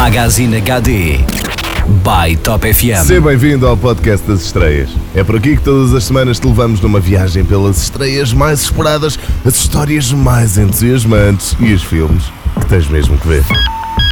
Magazine HD by Top FM. Seja bem-vindo ao podcast das estreias. É por aqui que todas as semanas te levamos numa viagem pelas estreias mais esperadas, as histórias mais entusiasmantes e os filmes que tens mesmo que ver.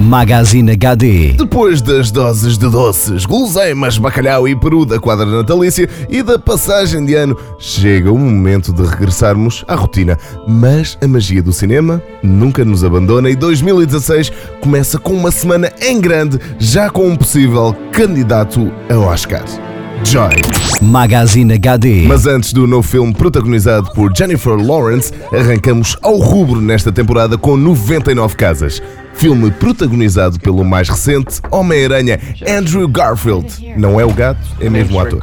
Magazine HD. Depois das doses de doces, guloseimas, bacalhau e peru da quadra natalícia e da passagem de ano, chega o momento de regressarmos à rotina. Mas a magia do cinema nunca nos abandona e 2016 começa com uma semana em grande, já com um possível candidato ao Oscar. Joy. Magazine HD. Mas antes do novo filme protagonizado por Jennifer Lawrence, arrancamos ao rubro nesta temporada com 99 casas. Filme protagonizado pelo mais recente Homem-Aranha, Andrew Garfield. Não é o gato, é mesmo o ator.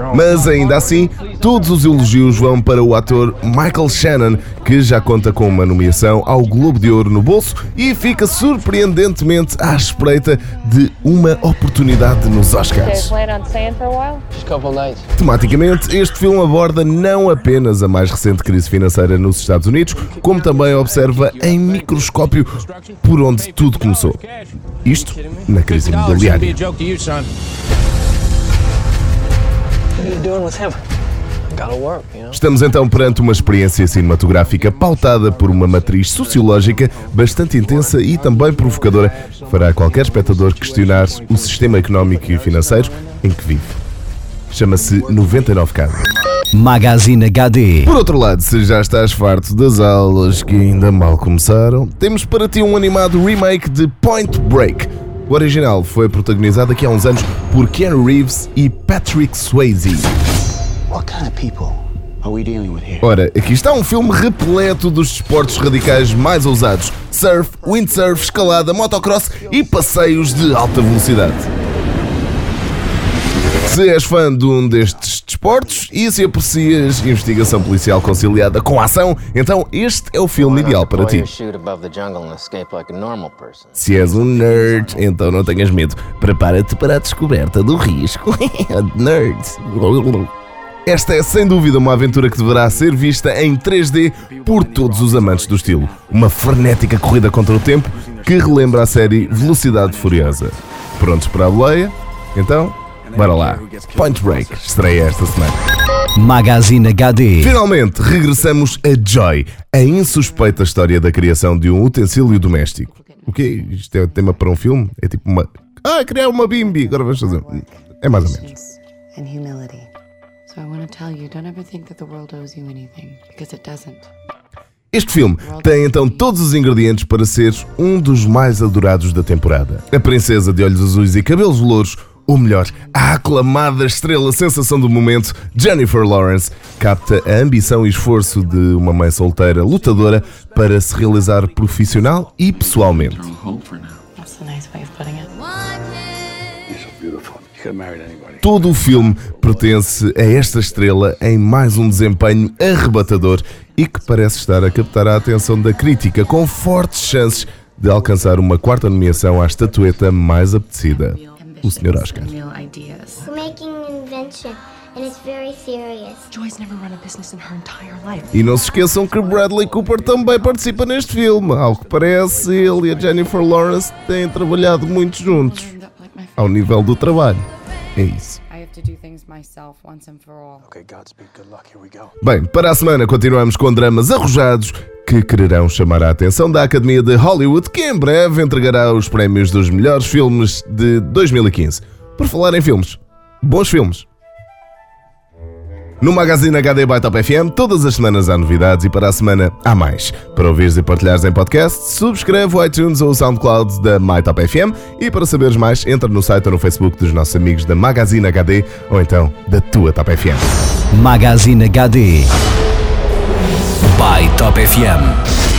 Home. Mas ainda assim, todos os elogios vão para o ator Michael Shannon, que já conta com uma nomeação ao Globo de Ouro no bolso e fica surpreendentemente à espreita de uma oportunidade nos Oscars. plan on staying for a while? Just a couple nights. Tematicamente, este filme aborda não apenas a mais recente crise financeira nos Estados Unidos, como também observa em microscópio por onde tudo começou. Isto na crise imobiliária. What are you doing with him? Gotta work, you know? Estamos então perante uma experiência cinematográfica pautada por uma matriz sociológica bastante intensa e também provocadora, que fará qualquer espectador questionar o sistema económico e financeiro em que vive. Chama-se 99 Casas. Magazine HD. Por outro lado, se já estás farto das aulas que ainda mal começaram, temos para ti um animado remake de Point Break. O original foi protagonizado aqui há uns anos por Keanu Reeves e Patrick Swayze. What kind of people are we dealing with here? Ora, aqui está um filme repleto dos desportos radicais mais ousados: surf, windsurf, escalada, motocross e passeios de alta velocidade. Se és fã de um destes desportos e se aprecias investigação policial conciliada com ação, então este é o filme ideal para ti. Se és um nerd, então não tenhas medo. Prepara-te para a descoberta do risco. Nerds. Esta é sem dúvida uma aventura que deverá ser vista em 3D por todos os amantes do estilo. Uma frenética corrida contra o tempo que relembra a série Velocidade Furiosa. Prontos para a boleia? Então, bora lá. Point Break estreia esta semana. Magazine HD. Finalmente, regressamos a Joy, a insuspeita história da criação de um utensílio doméstico. O quê? Isto é tema para um filme? É tipo uma. Ah, criar uma bimbi! Agora vamos fazer. É mais ou menos. and humility. So I want to tell you don't ever think that the world owes you anything, because it doesn't. Este filme tem então todos os ingredientes para ser um dos mais adorados da temporada. A princesa de olhos azuis e cabelos louros, ou melhor, a aclamada estrela sensação do momento, Jennifer Lawrence, capta a ambição e esforço de uma mãe solteira lutadora para se realizar profissional e pessoalmente. That's a nice way of putting it. Todo o filme pertence a esta estrela em mais um desempenho arrebatador e que parece estar a captar a atenção da crítica, com fortes chances de alcançar uma quarta nomeação à estatueta mais apetecida, o Sr. Oscar. New ideas. We're making an invention, and it's very serious. Joy's never run a business in her entire life. E não se esqueçam que Bradley Cooper também participa neste filme. Ao que parece, ele e a Jennifer Lawrence têm trabalhado muito juntos, ao nível do trabalho. É isso. I have to do things myself once and for all. Okay, Godspeed. Good luck. Here we go. Bem, para a semana continuamos com dramas arrojados que quererão chamar a atenção da Academia de Hollywood, que em breve entregará os prémios dos melhores filmes de 2015. Por falar em filmes, bons filmes. No Magazine HD by Top FM, todas as semanas há novidades e para a semana há mais. Para ouvires e partilhares em podcast, subscreve o iTunes ou o SoundCloud da My Top FM e para saberes mais, entra no site ou no Facebook dos nossos amigos da Magazine HD ou então da tua Top FM. Magazine HD by Top FM.